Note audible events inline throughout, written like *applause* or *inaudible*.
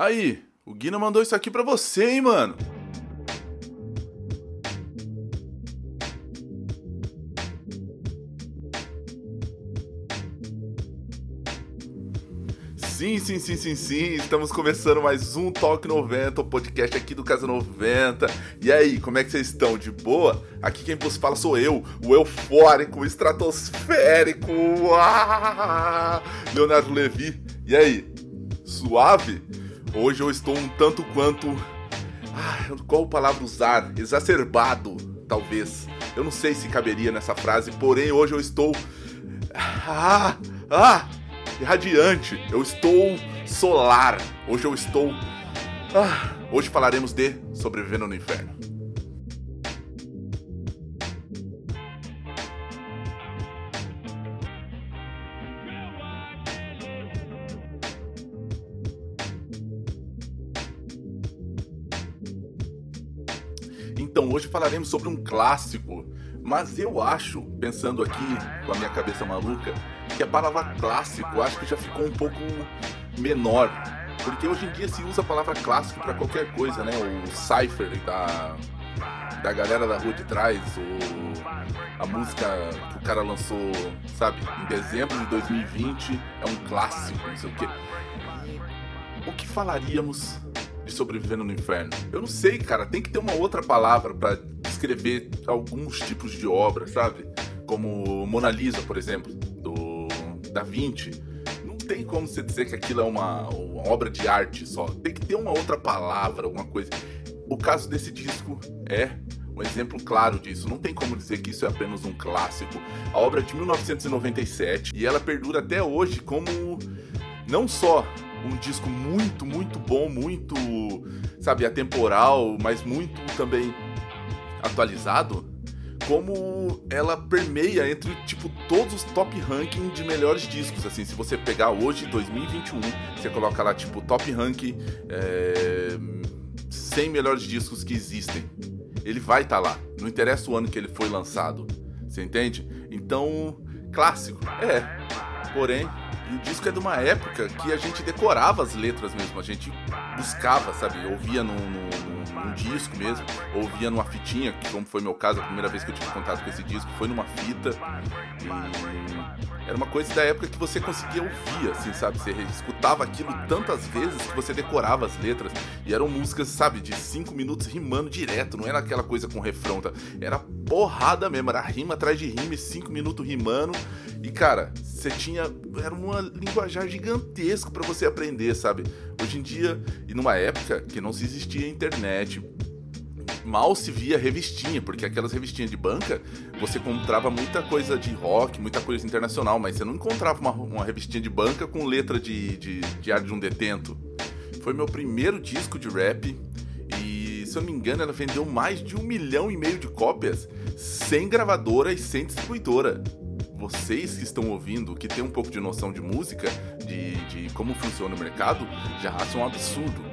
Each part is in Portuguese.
Aí, o Guina mandou isso aqui pra você, hein, mano. Sim, sim, sim, sim, sim. Estamos começando mais um Talk 90, o podcast aqui do Casa 90. E aí, como é que vocês estão? De boa? Aqui quem vos fala sou eu, o eufórico, o estratosférico, *laughs* Leonardo Levi. E aí, suave? Hoje eu estou um tanto quanto. Ah, qual palavra usar? Exacerbado, talvez. Eu não sei se caberia nessa frase, porém hoje eu estou. Ah! Ah! radiante. Eu estou solar. Hoje eu estou. Ah, hoje falaremos de sobrevivendo no inferno. Então, hoje falaremos sobre um clássico, mas eu acho, pensando aqui com a minha cabeça maluca, que a palavra clássico acho que já ficou um pouco menor. Porque hoje em dia se usa a palavra clássico para qualquer coisa, né? O Cypher da, da galera da rua de trás, o, a música que o cara lançou, sabe, em dezembro de 2020 é um clássico, não sei o quê. O que falaríamos de Sobrevivendo no Inferno? Eu não sei, cara, tem que ter uma outra palavra para descrever alguns tipos de obra, sabe? Como Mona Lisa, por exemplo da Vinci, não tem como você dizer que aquilo é uma, uma obra de arte só. Tem que ter uma outra palavra, alguma coisa. O caso desse disco é um exemplo claro disso. Não tem como dizer que isso é apenas um clássico. A obra é de 1997 e ela perdura até hoje como não só um disco muito, muito bom, muito, sabe, atemporal, mas muito também atualizado, como ela permeia entre, tipo, todos os top ranking de melhores discos, assim, se você pegar hoje, 2021, você coloca lá, tipo, top ranking é, 100 melhores discos que existem, ele vai estar tá lá, não interessa o ano que ele foi lançado, você entende? Então, clássico, é, porém, o disco é de uma época que a gente decorava as letras mesmo, a gente buscava, sabe, ouvia no, no num disco mesmo, ouvia numa fitinha, que como foi meu caso, a primeira vez que eu tive contato com esse disco foi numa fita. E era uma coisa da época que você conseguia ouvir, assim, sabe? Você escutava aquilo tantas vezes que você decorava as letras. E eram músicas, sabe, de cinco minutos rimando direto, não era aquela coisa com refrão, tá? Era porrada mesmo, era rima atrás de rima, cinco minutos rimando. E cara, você tinha. Era uma linguajar gigantesco para você aprender, sabe? Hoje em dia, e numa época que não se existia internet, mal se via revistinha, porque aquelas revistinhas de banca, você encontrava muita coisa de rock, muita coisa internacional, mas você não encontrava uma, uma revistinha de banca com letra de, de Diário de um Detento. Foi meu primeiro disco de rap e, se eu não me engano, ela vendeu mais de um milhão e meio de cópias, sem gravadora e sem distribuidora vocês que estão ouvindo, que tem um pouco de noção de música, de, de como funciona o mercado, já acham um absurdo.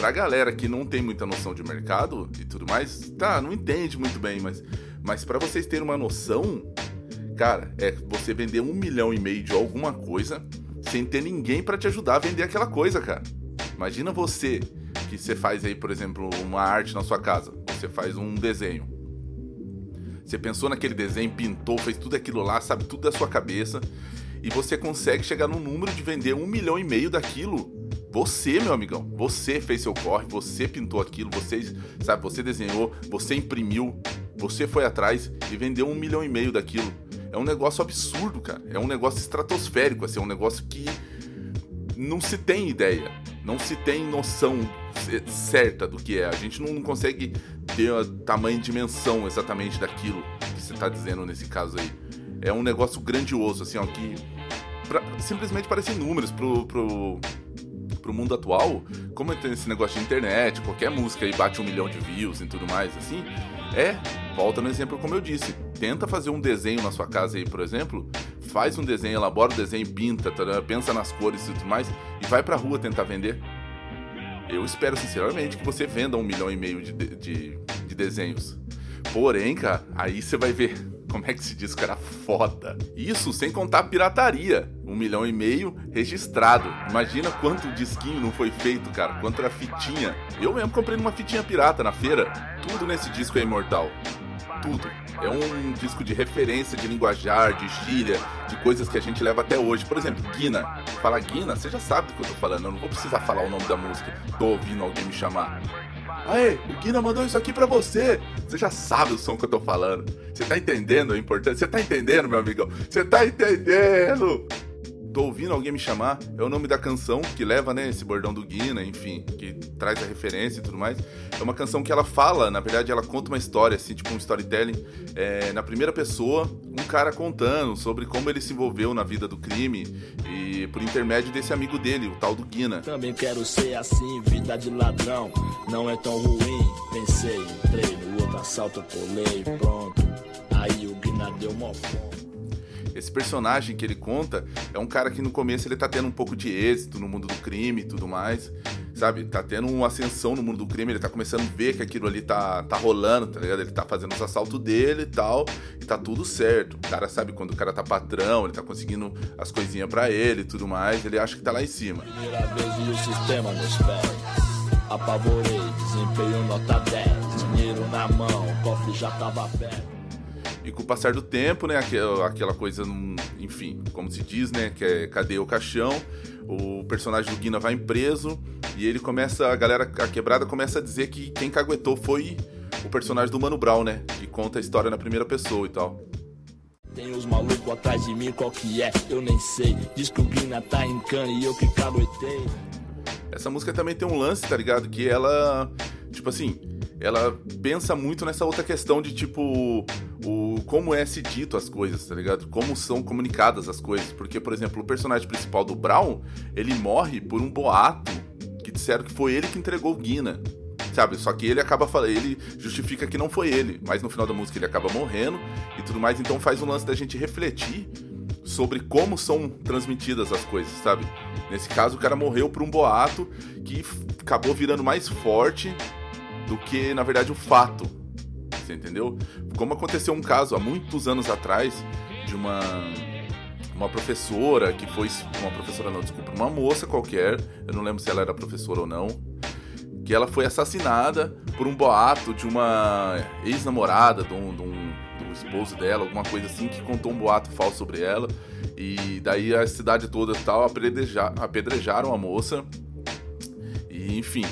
Pra galera que não tem muita noção de mercado e tudo mais, tá, não entende muito bem, mas, mas para vocês terem uma noção, cara, é você vender um milhão e meio de alguma coisa sem ter ninguém para te ajudar a vender aquela coisa, cara. Imagina você que você faz aí, por exemplo, uma arte na sua casa, você faz um desenho você pensou naquele desenho, pintou, fez tudo aquilo lá, sabe tudo da sua cabeça. E você consegue chegar no número de vender um milhão e meio daquilo. Você, meu amigão, você fez seu corre, você pintou aquilo, você, sabe, você desenhou, você imprimiu, você foi atrás e vendeu um milhão e meio daquilo. É um negócio absurdo, cara. É um negócio estratosférico, assim, é um negócio que não se tem ideia, não se tem noção certa do que é. A gente não consegue ter a tamanho e dimensão exatamente daquilo que você está dizendo nesse caso aí. É um negócio grandioso, assim, ó, que pra, simplesmente parecem números pro, pro, pro mundo atual, como tem esse negócio de internet, qualquer música aí bate um milhão de views e tudo mais, assim, é, volta no exemplo como eu disse, tenta fazer um desenho na sua casa aí, por exemplo, faz um desenho, elabora o desenho, pinta, tá, pensa nas cores e tudo mais, e vai pra rua tentar vender. Eu espero sinceramente que você venda um milhão e meio de, de, de desenhos. Porém, cara, aí você vai ver. Como é que esse disco era foda. Isso sem contar pirataria. Um milhão e meio registrado. Imagina quanto disquinho não foi feito, cara. Quanto era fitinha. Eu mesmo comprei numa fitinha pirata na feira. Tudo nesse disco é imortal. Tudo. É um disco de referência, de linguajar, de gíria, de coisas que a gente leva até hoje. Por exemplo, Guina. Fala Guina, você já sabe do que eu tô falando. Eu não vou precisar falar o nome da música. Tô ouvindo alguém me chamar. Aê, o Guina mandou isso aqui pra você. Você já sabe o som que eu tô falando. Você tá entendendo a importância? Você tá entendendo, meu amigão? Você tá entendendo? Tô ouvindo alguém me chamar, é o nome da canção que leva, né, esse bordão do Guina, enfim, que traz a referência e tudo mais. É uma canção que ela fala, na verdade, ela conta uma história, assim, tipo um storytelling, é, na primeira pessoa, um cara contando sobre como ele se envolveu na vida do crime e por intermédio desse amigo dele, o tal do Guina. Também quero ser assim, vida de ladrão, não é tão ruim. Pensei, entrei no outro assalto, pulei, pronto. Aí o Guina deu mó fome. Esse personagem que ele conta é um cara que no começo ele tá tendo um pouco de êxito no mundo do crime e tudo mais, sabe? Tá tendo uma ascensão no mundo do crime, ele tá começando a ver que aquilo ali tá, tá rolando, tá ligado? Ele tá fazendo os assaltos dele e tal, e tá tudo certo. O cara sabe quando o cara tá patrão, ele tá conseguindo as coisinhas para ele e tudo mais, ele acha que tá lá em cima. Primeira vez vi o sistema nos pés. Apavorei, desempenho nota 10. Dinheiro na mão, o cofre já tava perto. E com o passar do tempo, né, aquela, coisa, enfim, como se diz, né, que é cadê o caixão, o personagem do Guina vai preso e ele começa, a galera, a quebrada começa a dizer que quem caguetou foi o personagem do Mano Brown, né, que conta a história na primeira pessoa e tal. Tem os malucos atrás de mim, qual que é? Eu nem sei. Diz que o Guina tá em cana e eu que caguetei. Essa música também tem um lance, tá ligado? Que ela, tipo assim, ela pensa muito nessa outra questão de tipo o como é se dito as coisas, tá ligado? Como são comunicadas as coisas, porque por exemplo, o personagem principal do Brown, ele morre por um boato que disseram que foi ele que entregou Guina. Sabe? Só que ele acaba falando, ele justifica que não foi ele, mas no final da música ele acaba morrendo e tudo mais, então faz um lance da gente refletir sobre como são transmitidas as coisas, sabe? Nesse caso, o cara morreu por um boato que acabou virando mais forte do que, na verdade, o fato. Você entendeu? Como aconteceu um caso há muitos anos atrás de uma uma professora que foi uma professora não, desculpa, uma moça qualquer, eu não lembro se ela era professora ou não, que ela foi assassinada por um boato de uma ex-namorada de um, de, um, um esposo dela, alguma coisa assim, que contou um boato falso sobre ela. E daí a cidade toda tal apedrejaram a moça. E enfim,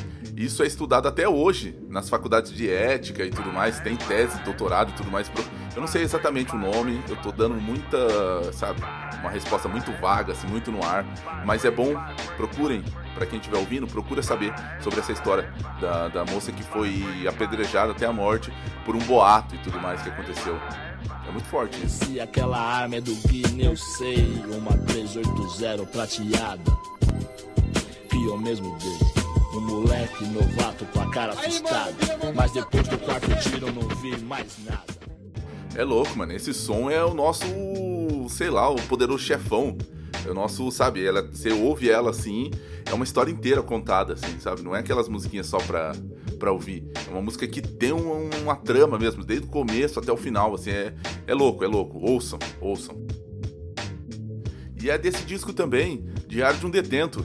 isso é estudado até hoje nas faculdades de ética e tudo mais, tem tese, doutorado e tudo mais. Eu não sei exatamente o nome, eu tô dando muita, sabe, uma resposta muito vaga, assim, muito no ar, mas é bom, procurem, para quem estiver ouvindo, procura saber sobre essa história da, da moça que foi apedrejada até a morte por um boato e tudo mais que aconteceu. É muito forte. Se aquela arma é do Guiné, eu sei, uma 380 prateada, que mesmo dei. Um moleque novato com a cara assustada. Mas depois do quarto tiro eu não vi mais nada. É louco, mano. Esse som é o nosso, sei lá, o poderoso chefão. É o nosso, sabe, ela, você ouve ela assim, é uma história inteira contada, assim, sabe? Não é aquelas musiquinhas só pra, pra ouvir. É uma música que tem uma, uma trama mesmo, desde o começo até o final, assim, é, é louco, é louco. Ouçam, ouçam. E é desse disco também, Diário de um Detento,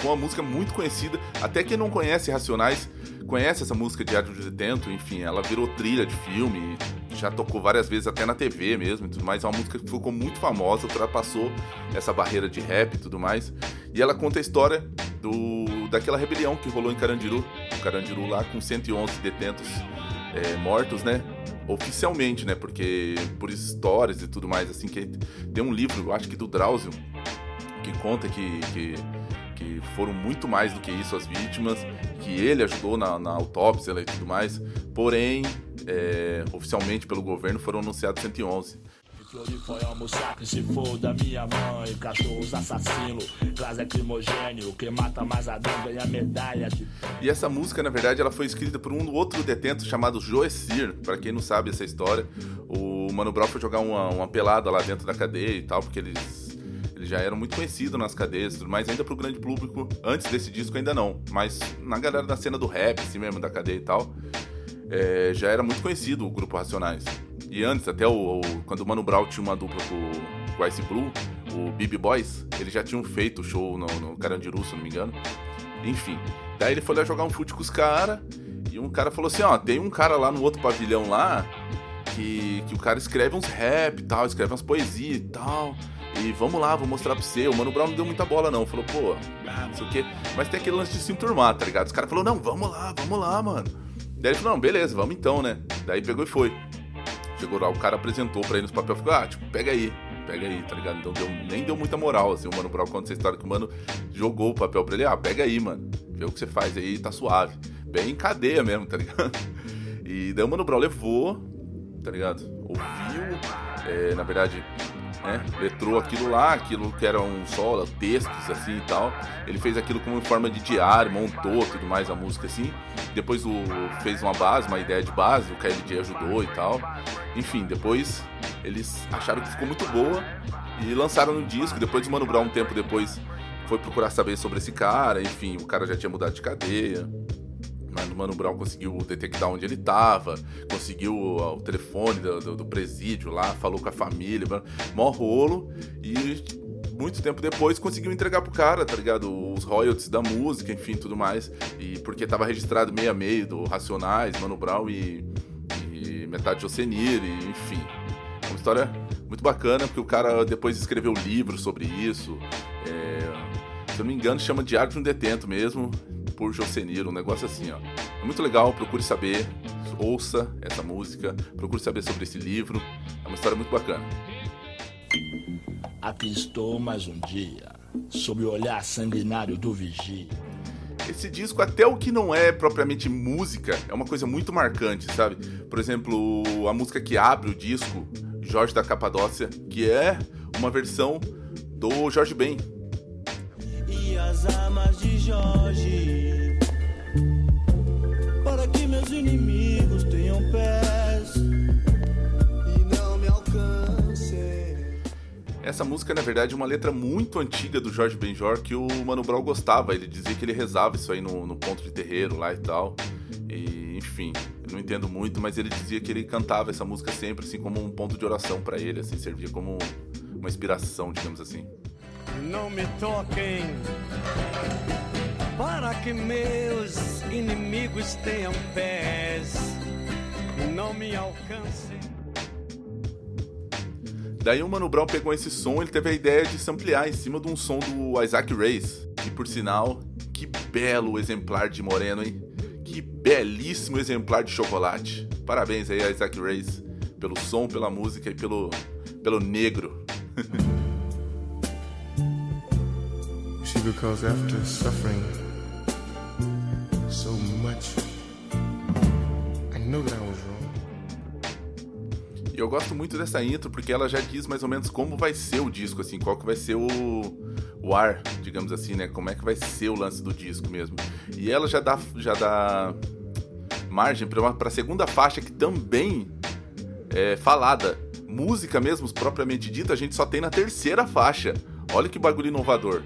ficou uma música muito conhecida. Até quem não conhece Racionais conhece essa música Diário de Detento, enfim, ela virou trilha de filme, já tocou várias vezes até na TV mesmo e tudo mais. É uma música que ficou muito famosa, ultrapassou essa barreira de rap e tudo mais. E ela conta a história do, daquela rebelião que rolou em Carandiru, o Carandiru lá com 111 detentos é, mortos, né? Oficialmente, né? Porque por histórias e tudo mais, assim, que tem um livro, eu acho que do Drauzio, que conta que, que que foram muito mais do que isso as vítimas, que ele ajudou na, na autópsia e tudo mais, porém, é, oficialmente pelo governo foram anunciados 111. Foi almoçar que se for da minha mãe, cachorros assassinos, gás lacrimogênio, que mata mais ganha medalha de... E essa música, na verdade, ela foi escrita por um outro detento chamado Joecir, para quem não sabe essa história. O Mano Brown foi jogar uma, uma pelada lá dentro da cadeia e tal, porque eles já eram muito conhecidos nas cadeias, mas ainda pro grande público, antes desse disco ainda não. Mas na galera da cena do rap, assim mesmo, da cadeia e tal, é, já era muito conhecido o grupo Racionais. E antes, até o, o quando o Mano Brown tinha uma dupla com, o Ice Blue, o BB Boys, eles já tinham feito show no, no Carandiru, se não me engano. Enfim, daí ele foi lá jogar um fute com os caras e um cara falou assim, ó, tem um cara lá no outro pavilhão lá que, que o cara escreve uns rap e tal, escreve umas poesias e tal. E vamos lá, vou mostrar pra você. O Mano Brown não deu muita bola, não. Falou, pô, ah, não sei o quê. Mas tem aquele lance de se enturmar, tá ligado? Os caras falaram, não, vamos lá, vamos lá, mano. Daí ele falou, não, beleza, vamos então, né? Daí pegou e foi. Chegou lá, o cara apresentou pra ele nos papéis, ficou, ah, tipo, pega aí, pega aí, tá ligado? Então deu, nem deu muita moral, assim, o Mano Brown conta essa história que o Mano jogou o papel pra ele, ah, pega aí, mano, vê o que você faz aí, tá suave. Bem em cadeia mesmo, tá ligado? *laughs* E daí o Mano Brown levou, tá ligado? Ouviu, é, na verdade, né? Letrou aquilo lá, aquilo que era um solo, textos assim e tal. Ele fez aquilo como forma de diário, montou tudo mais a música assim. Depois o, fez uma base, uma ideia de base, o KLJ ajudou e tal. Enfim, depois eles acharam que ficou muito boa e lançaram no disco. Depois o Mano Brown, um tempo depois, foi procurar saber sobre esse cara. Enfim, o cara já tinha mudado de cadeia. Mas o Mano Brown conseguiu detectar onde ele tava, conseguiu o telefone do, do, do presídio lá, falou com a família, mó rolo, e muito tempo depois conseguiu entregar pro cara, tá ligado? Os royalties da música, enfim, tudo mais. E porque tava registrado meio a meio do Racionais, Mano Brown e, e metade de Ocenir, e, enfim. Uma história muito bacana, porque o cara depois escreveu livro sobre isso. É, se eu não me engano, chama Diário de um Detento mesmo por Josenir, um negócio assim, ó. É muito legal, procure saber, ouça essa música, procure saber sobre esse livro. É uma história muito bacana. Aqui estou mais um dia, sob o olhar sanguinário do vigia. Esse disco, até o que não é propriamente música, é uma coisa muito marcante, sabe? Por exemplo, a música que abre o disco, Jorge da Capadócia, que é uma versão do Jorge Ben. E as armas de Jorge meus inimigos tenham pés e não me alcancem. Essa música, na verdade, é uma letra muito antiga do Jorge Benjor que o Mano Brown gostava. Ele dizia que ele rezava isso aí no, no ponto de terreiro lá e tal. E, enfim, eu não entendo muito, mas ele dizia que ele cantava essa música sempre, assim, como um ponto de oração para ele, assim, servia como uma inspiração, digamos assim. Não me toquem para que meus inimigos tenham pés e não me alcancem. Daí o Mano Brown pegou esse som, ele teve a ideia de se ampliar em cima de um som do Isaac Reis, que por sinal, que belo exemplar de moreno, hein? Que belíssimo exemplar de chocolate. Parabéns aí, Isaac Reis, pelo som, pela música e pelo, pelo negro. *laughs* because after suffering so much, I know that I was wrong. E eu gosto muito dessa intro porque ela já diz mais ou menos como vai ser o disco, assim, qual que vai ser o, o ar, digamos assim, né? Como é que vai ser o lance do disco mesmo. E ela já dá, já dá margem para a segunda faixa que também é falada. Música mesmo, propriamente dita, a gente só tem na terceira faixa. Olha que bagulho inovador.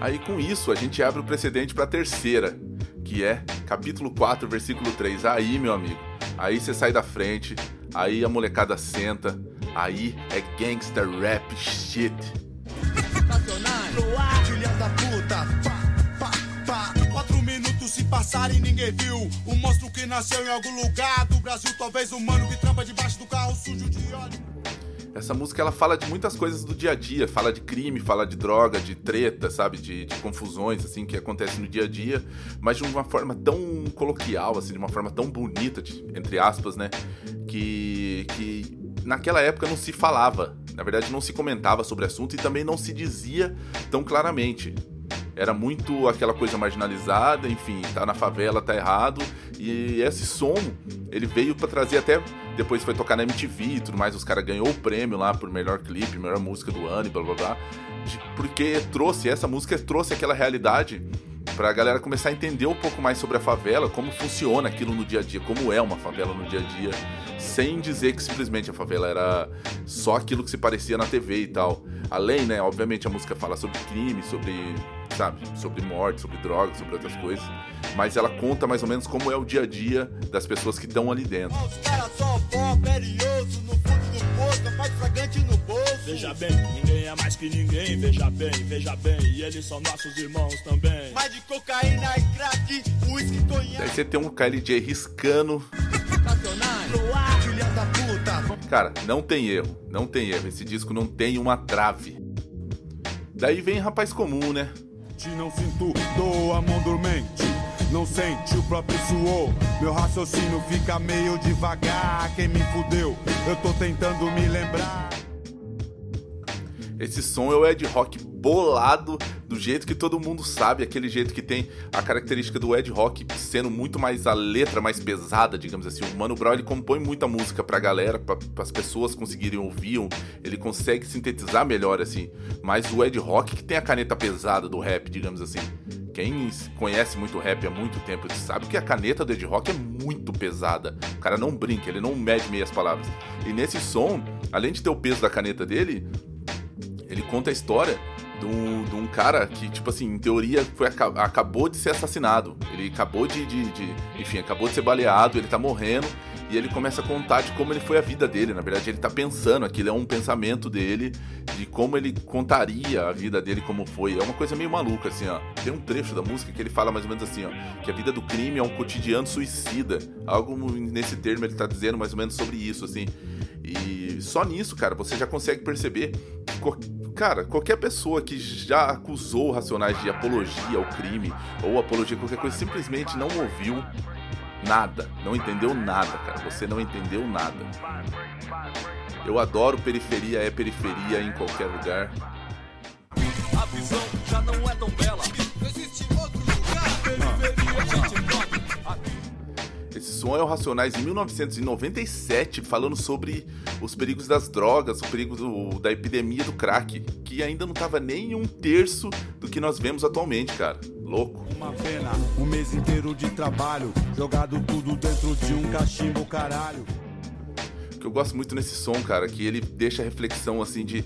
Aí com isso a gente abre o precedente para a terceira, que é capítulo 4, versículo 3. Aí, meu amigo, aí você sai da frente, aí a molecada senta, aí é gangster rap shit. Se passarem ninguém viu. O monstro que nasceu em algum lugar do Brasil, talvez que trampa debaixo do carro sujo de óleo. Essa música ela fala de muitas coisas do dia a dia, fala de crime, fala de droga, de treta, sabe, de, de confusões assim que acontecem no dia a dia, mas de uma forma tão coloquial, assim, de uma forma tão bonita, de, entre aspas, né, que que naquela época não se falava, na verdade não se comentava sobre o assunto e também não se dizia tão claramente. Era muito aquela coisa marginalizada, enfim, tá na favela, tá errado. E esse som, ele veio para trazer até depois foi tocar na MTV e tudo mais, os caras ganhou o prêmio lá por melhor clipe, melhor música do ano e blá blá blá. Porque trouxe, essa música trouxe aquela realidade pra galera começar a entender um pouco mais sobre a favela, como funciona aquilo no dia a dia, como é uma favela no dia a dia, sem dizer que simplesmente a favela era só aquilo que se parecia na TV e tal. Além, né, obviamente a música fala sobre crime, sobre sabe, sobre morte, sobre drogas, sobre outras coisas. Mas ela conta mais ou menos como é o dia a dia das pessoas que estão ali dentro. Os caras só no fundo do poço, no bolso. Veja bem, ninguém é mais que ninguém, veja bem, veja bem, e eles são nossos irmãos também. Mais de cocaína e crack, uísque, conhaque. Daí você tem um KLJ riscando. Cara, não tem erro, não tem erro. Esse disco não tem uma trave. Daí vem Rapaz Comum, né? Não sinto dor, dormente. Não sente o próprio suor. Meu raciocínio fica meio devagar. Quem me fudeu? Eu tô tentando me lembrar. Esse som é o Ed Rock bolado do jeito que todo mundo sabe, aquele jeito que tem a característica do Ed Rock sendo muito mais a letra mais pesada, digamos assim. O Mano Brown ele compõe muita música pra galera, para as pessoas conseguirem ouvir, ele consegue sintetizar melhor assim. Mas o Ed Rock que tem a caneta pesada do rap, digamos assim. Quem conhece muito rap há muito tempo sabe que a caneta do Ed Rock é muito pesada. O cara não brinca, ele não mede meias palavras. E nesse som, além de ter o peso da caneta dele, ele conta a história de um, de um, cara que, tipo assim, em teoria foi, acabou de ser assassinado. Ele acabou de, de, de, Enfim, acabou de ser baleado, ele tá morrendo. E ele começa a contar de como ele foi a vida dele. Na verdade, ele tá pensando, aquilo é um pensamento dele, de como ele contaria a vida dele como foi. É uma coisa meio maluca, assim, ó. Tem um trecho da música que ele fala mais ou menos assim, ó. Que a vida do crime é um cotidiano suicida. Algo nesse termo ele tá dizendo mais ou menos sobre isso, assim. E só nisso, cara, você já consegue perceber cara, qualquer pessoa que já acusou Racionais de apologia ao crime ou apologia a qualquer coisa simplesmente não ouviu nada, não entendeu nada, cara. Você não entendeu nada. Eu adoro periferia, é periferia em qualquer lugar. A visão já não é tão bela. Esse som é o Racionais em 1997, falando sobre os perigos das drogas, o perigo do, da epidemia do crack, que ainda não tava nem um terço do que nós vemos atualmente, cara. Louco. Uma pena, um mês inteiro de trabalho, jogado tudo dentro de um cachimbo, caralho. O que eu gosto muito nesse som, cara, que ele deixa a reflexão assim de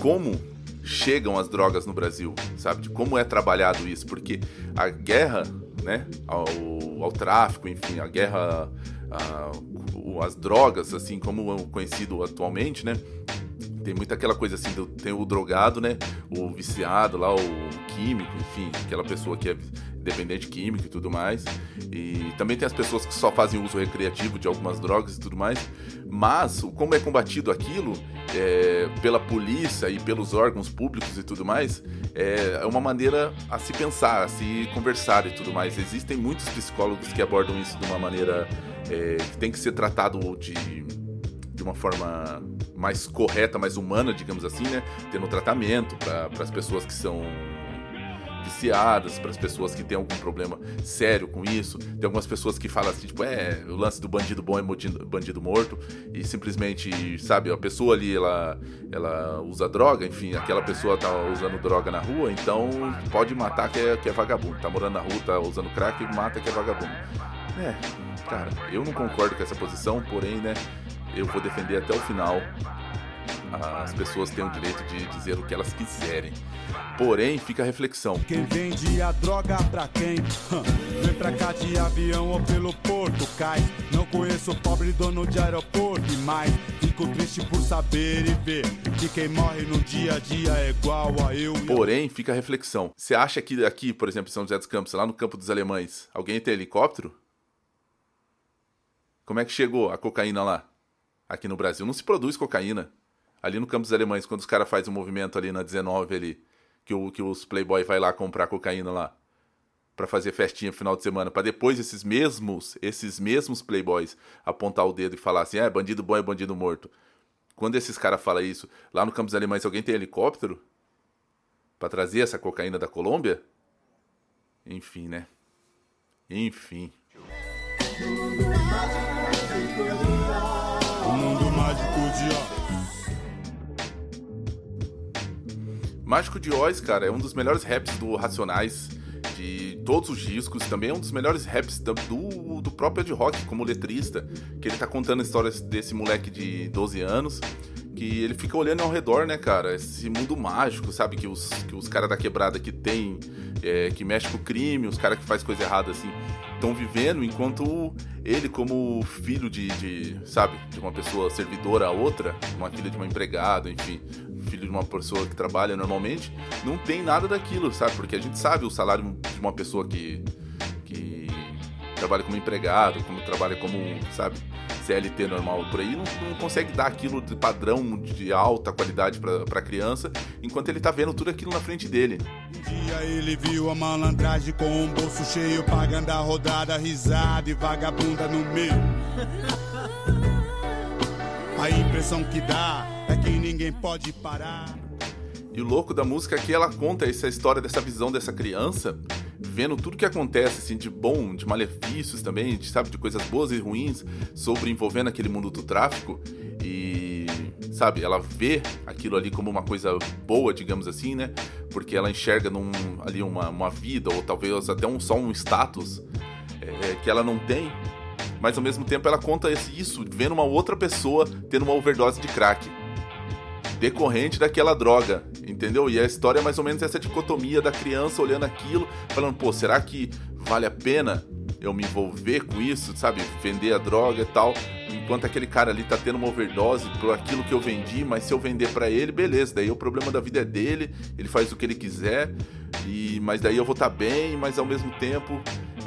como chegam as drogas no Brasil, sabe? De como é trabalhado isso, porque a guerra, né, ao ao tráfico, enfim, a guerra as drogas, assim como é conhecido atualmente, né? Tem muita aquela coisa assim, do, tem o drogado, né? O viciado lá, o químico, enfim, aquela pessoa que é dependente químico e tudo mais. E também tem as pessoas que só fazem uso recreativo de algumas drogas e tudo mais. Mas como é combatido aquilo é, pela polícia e pelos órgãos públicos e tudo mais, é, é uma maneira a se pensar, a se conversar e tudo mais. Existem muitos psicólogos que abordam isso de uma maneira é, que tem que ser tratado de, de uma forma mais correta, mais humana, digamos assim, né? Tendo tratamento para as pessoas que são viciadas, para as pessoas que têm algum problema sério com isso. Tem algumas pessoas que falam assim, tipo, é, o lance do bandido bom é bandido morto, e simplesmente, sabe, a pessoa ali, ela, ela usa droga, enfim, aquela pessoa tá usando droga na rua, então pode matar que é, que é vagabundo. Tá morando na rua, tá usando crack, mata que é vagabundo. É, cara, eu não concordo com essa posição, porém, né, eu vou defender até o final as pessoas têm o direito de dizer o que elas quiserem. Porém, fica a reflexão. Quem vende a droga pra quem? Vem pra cá de avião ou pelo porto, cai. Não conheço o pobre dono de aeroporto e mais. Fico triste por saber e ver que quem morre no dia a dia é igual a eu. Porém, fica a reflexão. Você acha que aqui, por exemplo, em São José dos Campos, lá no campo dos alemães, alguém tem helicóptero? Como é que chegou a cocaína lá? Aqui no Brasil não se produz cocaína ali no Campos Alemães, quando os caras fazem um movimento ali na 19 ali, que, o, que os playboy vai lá comprar cocaína lá para fazer festinha no final de semana, para depois esses mesmos, esses mesmos playboys apontar o dedo e falar assim: "É, bandido bom é bandido morto". Quando esses caras falam isso, lá no Campos Alemães alguém tem helicóptero para trazer essa cocaína da Colômbia? Enfim, né? Enfim. O mundo mágico de Mágico de Oz, cara, é um dos melhores raps do Racionais de todos os discos. Também é um dos melhores raps do, do próprio Ed Rock como letrista. Que ele tá contando a história desse moleque de 12 anos que ele fica olhando ao redor, né, cara? Esse mundo mágico, sabe? Que os, que os caras da quebrada que tem, é, que mexe com o crime, os caras que faz coisa errada, assim, estão vivendo, enquanto ele, como filho de, de, sabe, de uma pessoa servidora a outra, uma filha de uma empregada, enfim, filho de uma pessoa que trabalha normalmente, não tem nada daquilo, sabe? Porque a gente sabe o salário de uma pessoa que trabalha como empregado, como trabalha como, sabe, CLT normal por aí, não, não consegue dar aquilo de padrão de alta qualidade para a criança, enquanto ele tá vendo tudo aquilo na frente dele. Um dia ele viu a malandragem com um bolso cheio, pagando a rodada, risada e vagabunda no meio. A impressão que dá é que ninguém pode parar. E o louco da música é que ela conta essa história dessa visão dessa criança, vendo tudo que acontece, assim, de bom, de malefícios também, de, sabe, de coisas boas e ruins, sobre envolvendo aquele mundo do tráfico. E, sabe, ela vê aquilo ali como uma coisa boa, digamos assim, né? Porque ela enxerga num, ali uma, uma vida, ou talvez até um, só um status é, que ela não tem. Mas ao mesmo tempo ela conta isso, vendo uma outra pessoa tendo uma overdose de crack decorrente daquela droga, entendeu? E a história é mais ou menos essa dicotomia da criança olhando aquilo, falando, pô, será que vale a pena eu me envolver com isso, sabe? Vender a droga e tal, enquanto aquele cara ali tá tendo uma overdose por aquilo que eu vendi, mas se eu vender para ele, beleza, daí o problema da vida é dele, ele faz o que ele quiser, e mas daí eu vou estar tá bem, mas ao mesmo tempo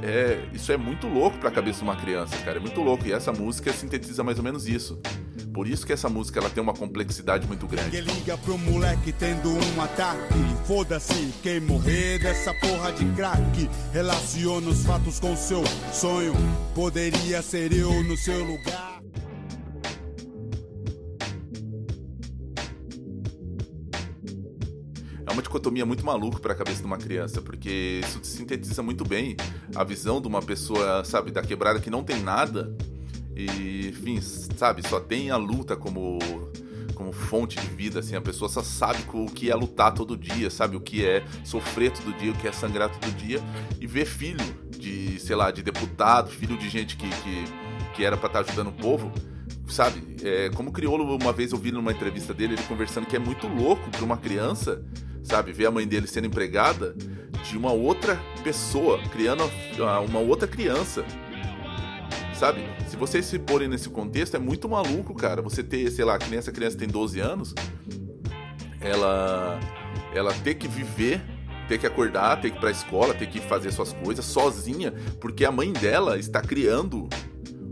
é, isso é muito louco para a cabeça de uma criança, cara, é muito louco, e essa música sintetiza mais ou menos isso. Por isso que essa música ela tem uma complexidade muito grande. Ninguém liga pro moleque tendo um ataque. Foda-se quem morrer dessa porra de crack. Relaciona os fatos com seu sonho. Poderia ser eu no seu lugar. Dicotomia muito maluca para a cabeça de uma criança, porque isso sintetiza muito bem a visão de uma pessoa, sabe, da quebrada que não tem nada e, enfim, sabe, só tem a luta como como fonte de vida, assim, a pessoa só sabe o que é lutar todo dia, sabe o que é sofrer todo dia, o que é sangrar todo dia, e ver filho de, sei lá, de deputado, filho de gente que, que, que era para estar tá ajudando o povo, sabe? É, como crioulo, uma vez eu vi numa entrevista dele, ele conversando que é muito louco para uma criança, sabe, ver a mãe dele sendo empregada de uma outra pessoa, criando uma outra criança, Sabe? Se vocês se porem nesse contexto, é muito maluco, cara. Você ter, sei lá, que nem essa criança tem 12 anos, ela ela ter que viver, ter que acordar, ter que ir pra escola, ter que fazer suas coisas sozinha, porque a mãe dela está criando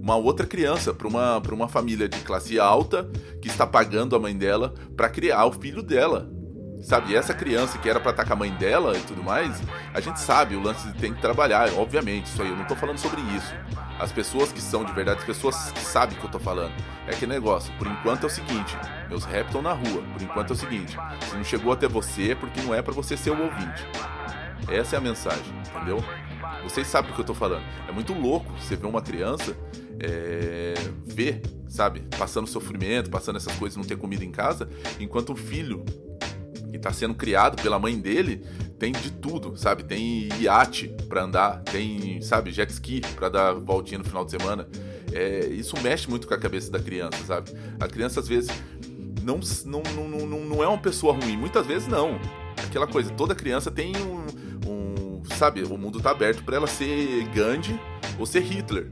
uma outra criança para uma, uma família de classe alta que está pagando a mãe dela para criar o filho dela. Sabe, essa criança que era pra estar com a mãe dela e tudo mais, a gente sabe, o lance tem que trabalhar, obviamente, isso aí, eu não tô falando sobre isso. As pessoas que são de verdade, as pessoas que sabem o que eu tô falando. É que negócio, por enquanto é o seguinte, meus rap estão na rua, por enquanto é o seguinte, se não chegou até você é porque não é para você ser o ouvinte. Essa é a mensagem, entendeu? Vocês sabem o que eu tô falando. É muito louco você ver uma criança é, ver, sabe, passando sofrimento, passando essas coisas, não ter comida em casa, enquanto o filho que está sendo criado pela mãe dele tem de tudo, sabe? Tem iate para andar, tem, sabe, jet ski para dar voltinha no final de semana. É, isso mexe muito com a cabeça da criança, sabe? A criança às vezes não, não, não, não, não é uma pessoa ruim, muitas vezes não. Aquela coisa, toda criança tem um, um sabe, o mundo tá aberto para ela ser Gandhi ou ser Hitler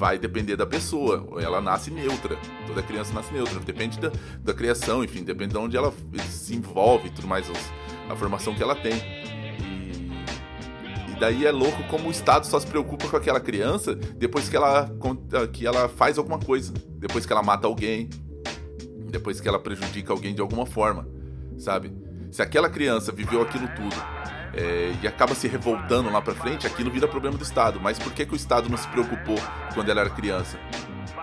vai depender da pessoa. Ela nasce neutra. Toda criança nasce neutra. Depende da, da criação, enfim, depende de onde ela se envolve e tudo mais, a formação que ela tem. E, e daí é louco como o Estado só se preocupa com aquela criança depois que ela, que ela faz alguma coisa. Depois que ela mata alguém. Depois que ela prejudica alguém de alguma forma, sabe? Se aquela criança viveu aquilo tudo é, e acaba se revoltando lá pra frente, aquilo vira problema do Estado. Mas por que, que o Estado não se preocupou quando ela era criança?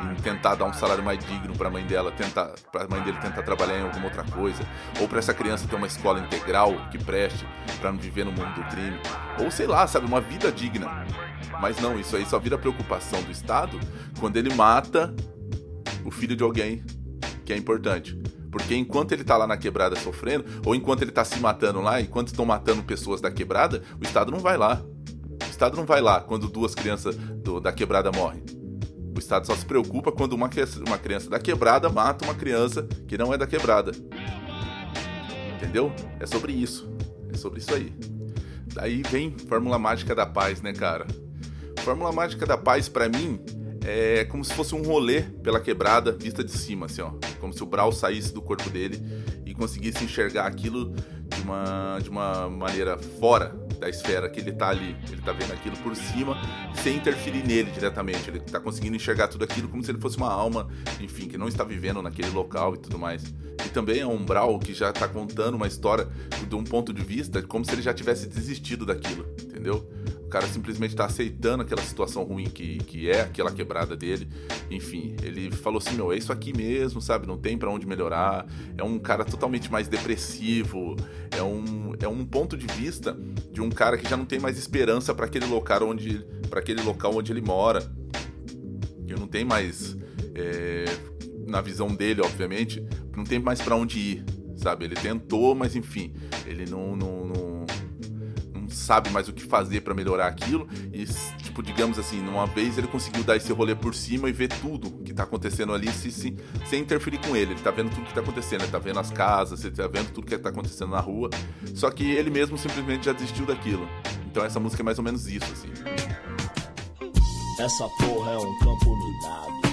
Em tentar dar um salário mais digno para a mãe dela, tentar para a mãe dele tentar trabalhar em alguma outra coisa, ou para essa criança ter uma escola integral que preste para não viver no mundo do crime, ou sei lá, sabe, uma vida digna. Mas não, isso aí só vira preocupação do Estado quando ele mata o filho de alguém que é importante. Porque enquanto ele tá lá na quebrada sofrendo, ou enquanto ele tá se matando lá, enquanto estão matando pessoas da quebrada, o Estado não vai lá. O Estado não vai lá quando duas crianças do, da quebrada morrem. O Estado só se preocupa quando uma, uma criança da quebrada mata uma criança que não é da quebrada. Entendeu? É sobre isso. É sobre isso aí. Daí vem Fórmula Mágica da Paz, né, cara? Fórmula Mágica da Paz, para mim, é como se fosse um rolê pela quebrada, vista de cima, assim, ó. Como se o Brawl saísse do corpo dele e conseguisse enxergar aquilo de uma, de uma maneira fora da esfera que ele tá ali. Ele tá vendo aquilo por cima, sem interferir nele diretamente. Ele tá conseguindo enxergar tudo aquilo como se ele fosse uma alma, enfim, que não está vivendo naquele local e tudo mais. E também é um Brawl que já tá contando uma história de um ponto de vista como se ele já tivesse desistido daquilo, entendeu? O cara simplesmente tá aceitando aquela situação ruim que, que é, aquela quebrada dele. Enfim, ele falou assim: meu, é isso aqui mesmo, sabe? Não tem para onde melhorar. É um cara totalmente mais depressivo. É um, é um ponto de vista de um cara que já não tem mais esperança para aquele local onde para aquele local onde ele mora. Que não tem mais. É, na visão dele, obviamente, não tem mais para onde ir, sabe? Ele tentou, mas enfim, ele não, não, não sabe mais o que fazer para melhorar aquilo. E, tipo, digamos assim, numa vez ele conseguiu dar esse rolê por cima e ver tudo que tá acontecendo ali se, se, sem interferir com ele. Ele tá vendo tudo que tá acontecendo, ele tá vendo as casas, ele tá vendo tudo que tá acontecendo na rua. Só que ele mesmo simplesmente já desistiu daquilo. Então essa música é mais ou menos isso, assim. Essa porra é um campo minado.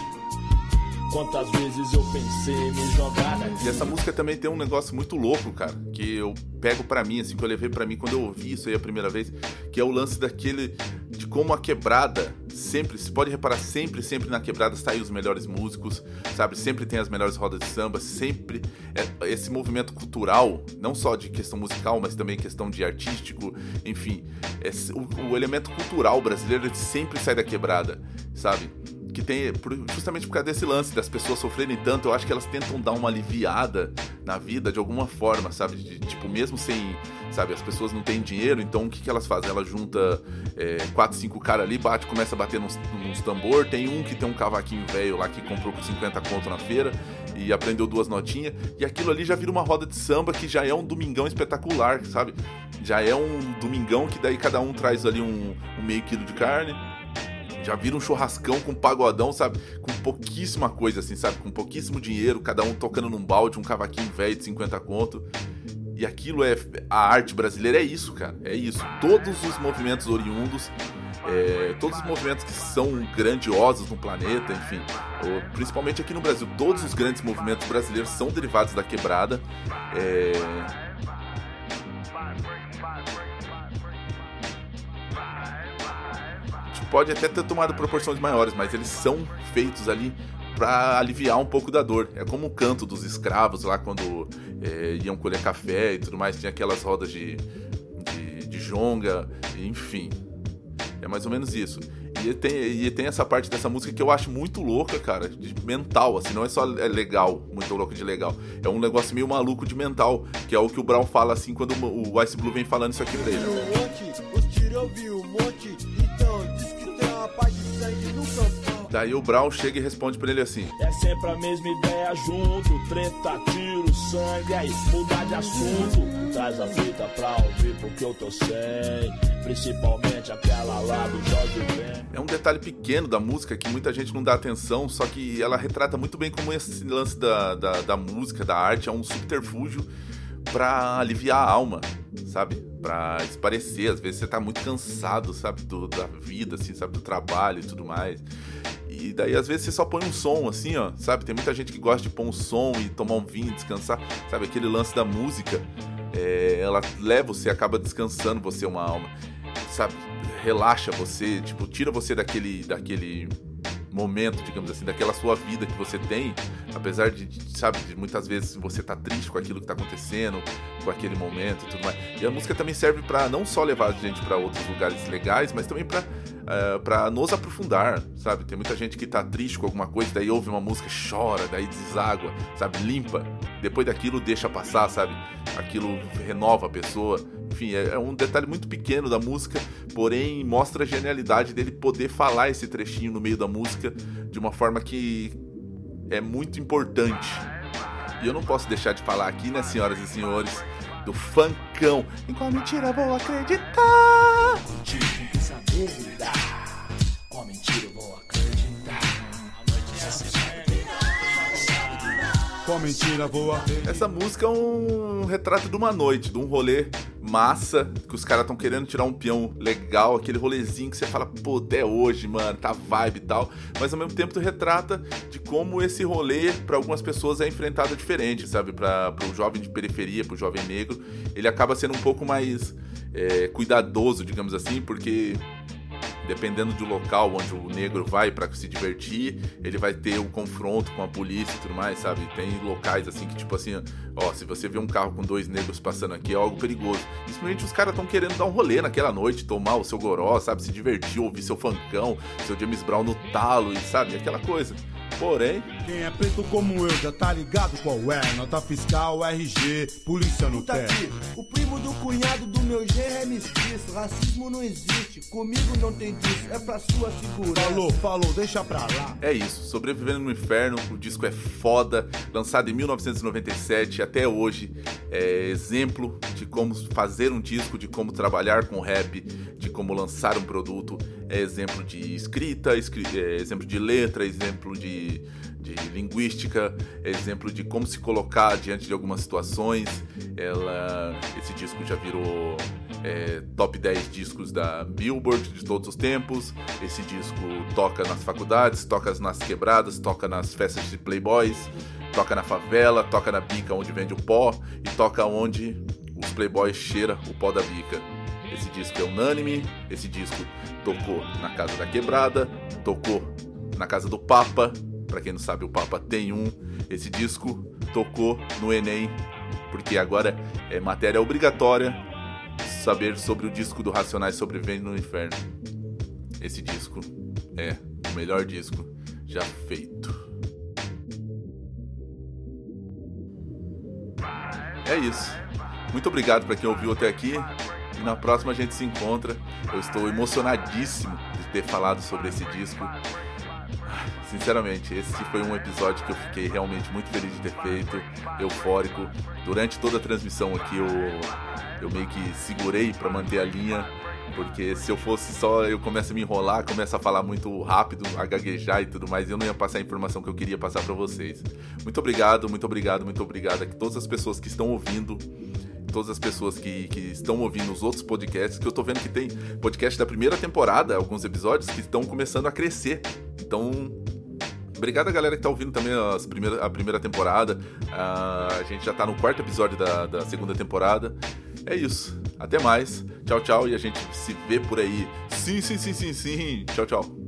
Quantas vezes eu pensei me jogar daqui. E essa música também tem um negócio muito louco, cara, que eu pego para mim, assim, que eu levei para mim quando eu ouvi isso aí a primeira vez, que é o lance daquele de como a quebrada sempre, se pode reparar sempre, sempre na quebrada saem os melhores músicos, sabe? Sempre tem as melhores rodas de samba, sempre é, esse movimento cultural, não só de questão musical, mas também questão de artístico, enfim, esse, o, o elemento cultural brasileiro sempre sai da quebrada, sabe? Que tem justamente por causa desse lance das pessoas sofrerem tanto, eu acho que elas tentam dar uma aliviada na vida de alguma forma, sabe? De, tipo, mesmo sem, sabe, as pessoas não têm dinheiro, então o que, que elas fazem? Elas junta é, quatro, cinco caras ali, bate, começa a bater nos, nos tambor, tem um que tem um cavaquinho velho lá que comprou por 50 conto na feira e aprendeu duas notinhas, e aquilo ali já vira uma roda de samba que já é um domingão espetacular, sabe? Já é um domingão que daí cada um traz ali um, um meio quilo de carne, já vira um churrascão com pagodão, sabe? Com pouquíssima coisa, assim, sabe? Com pouquíssimo dinheiro, cada um tocando num balde, um cavaquinho velho de 50 conto. E aquilo é. A arte brasileira é isso, cara. É isso. Todos os movimentos oriundos, é, todos os movimentos que são grandiosos no planeta, enfim, principalmente aqui no Brasil, todos os grandes movimentos brasileiros são derivados da quebrada. É, pode até ter tomado proporções maiores, mas eles são feitos ali para aliviar um pouco da dor. É como o canto dos escravos lá quando é, iam colher café e tudo mais, tinha aquelas rodas de, de, de jonga, enfim. É mais ou menos isso. E tem, e tem essa parte dessa música que eu acho muito louca, cara, de mental, assim, não é só é legal, muito louco de legal. É um negócio meio maluco de mental, que é o que o Brown fala assim quando o Ice Blue vem falando isso aqui pra ele. Daí o Brown chega e responde pra ele assim: É sempre a mesma ideia junto, treta, tiro, sangue, aí mudar de assunto. Traz a fita pra ouvir porque eu tô sem. Principalmente aquela lá do Jorge Ben. É um detalhe pequeno da música que muita gente não dá atenção, só que ela retrata muito bem como esse lance da, da, da música, da arte, é um subterfúgio para aliviar a alma, sabe? Para esparecer. Às vezes você tá muito cansado, sabe? Do, da vida, assim, sabe? Do trabalho e tudo mais. E daí às vezes você só põe um som assim, ó, sabe? Tem muita gente que gosta de pôr um som e tomar um vinho, descansar, sabe? Aquele lance da música, é, ela leva você, acaba descansando você uma alma, sabe? Relaxa você, tipo, tira você daquele, daquele momento, digamos assim, daquela sua vida que você tem, apesar de, sabe, de muitas vezes você tá triste com aquilo que tá acontecendo, com aquele momento e tudo mais. E a música também serve para não só levar a gente para outros lugares legais, mas também para uh, eh, para nos aprofundar, sabe? Tem muita gente que tá triste com alguma coisa, daí ouve uma música, chora, daí deságua, sabe? Limpa. Depois daquilo deixa passar, sabe? Aquilo renova a pessoa. Enfim, é, é, um detalhe muito pequeno da música, porém mostra a genialidade dele poder falar esse trechinho no meio da música de uma forma que é muito importante. E eu não posso deixar de falar aqui, né, senhoras e senhores, do fancão. Em mentira vou acreditar? Com. Qual mentira vou acreditar? Qual mentira vou acreditar? Essa música é um retrato de uma noite, de um rolê massa, que os caras estão querendo tirar um peão legal, aquele rolezinho que você fala, pô, até hoje, mano, tá vibe e tal, mas ao mesmo tempo tu retrata de como esse rolê para algumas pessoas é enfrentado diferente, sabe? Para o jovem de periferia, pro jovem negro, ele acaba sendo um pouco mais é, cuidadoso, digamos assim, porque dependendo do local onde o negro vai para se divertir, ele vai ter o confronto com a polícia e tudo mais, sabe? Tem locais assim que, tipo assim, ó, se você vê um carro com dois negros passando aqui, é algo perigoso. Simplesmente os caras estão querendo dar um rolê naquela noite, tomar o seu goró, sabe? Se divertir, ouvir seu funkão, seu James Brown no talo e, sabe? Aquela coisa. Porém, quem é preto como eu já tá ligado qual é. Nota fiscal, RG, polícia no pé. O primo do cunhado do meu genro é mestiço. Racismo não existe, comigo não tem disso, é pra sua segurança. Falou, falou, deixa pra lá. É isso, Sobrevivendo no Inferno, o disco é foda, lançado em 1997 até hoje. É exemplo de como fazer um disco, de como trabalhar com rap, de como lançar um produto. É exemplo de escrita, é exemplo de letra, exemplo de de, linguística, exemplo de como se colocar diante de algumas situações. Ela, esse disco já virou é, top 10 discos da Billboard de todos os tempos. Esse disco toca nas faculdades, toca nas quebradas, toca nas festas de playboys, toca na favela, toca na bica onde vende o pó e toca onde os playboys cheira o pó da bica. Esse disco é unânime, esse disco tocou na casa da quebrada, tocou na casa do Papa, para quem não sabe, o Papa tem um. Esse disco tocou no Enem, porque agora é matéria obrigatória saber sobre o disco do Racionais Sobrevivendo no Inferno. Esse disco é o melhor disco já feito. É isso. Muito obrigado para quem ouviu até aqui. Na próxima a gente se encontra. Eu estou emocionadíssimo de ter falado sobre esse disco. Sinceramente, esse foi um episódio que eu fiquei realmente muito feliz de ter feito, eufórico. Durante toda a transmissão aqui eu, eu meio que segurei para manter a linha, porque se eu fosse só eu começo a me enrolar, começo a falar muito rápido, a gaguejar e tudo mais, eu não ia passar a informação que eu queria passar para vocês. Muito obrigado, muito obrigado, muito obrigado a todas as pessoas que estão ouvindo todas as pessoas que, que estão ouvindo os outros podcasts, que eu tô vendo que tem podcast da primeira temporada, alguns episódios que estão começando a crescer. Então, Obrigado a galera que tá ouvindo também as primeira, a primeira temporada. Uh, a gente já tá no quarto episódio da, da segunda temporada. É isso. Até mais. Tchau, tchau. E a gente se vê por aí. Sim, sim, sim, sim, sim. Tchau, tchau.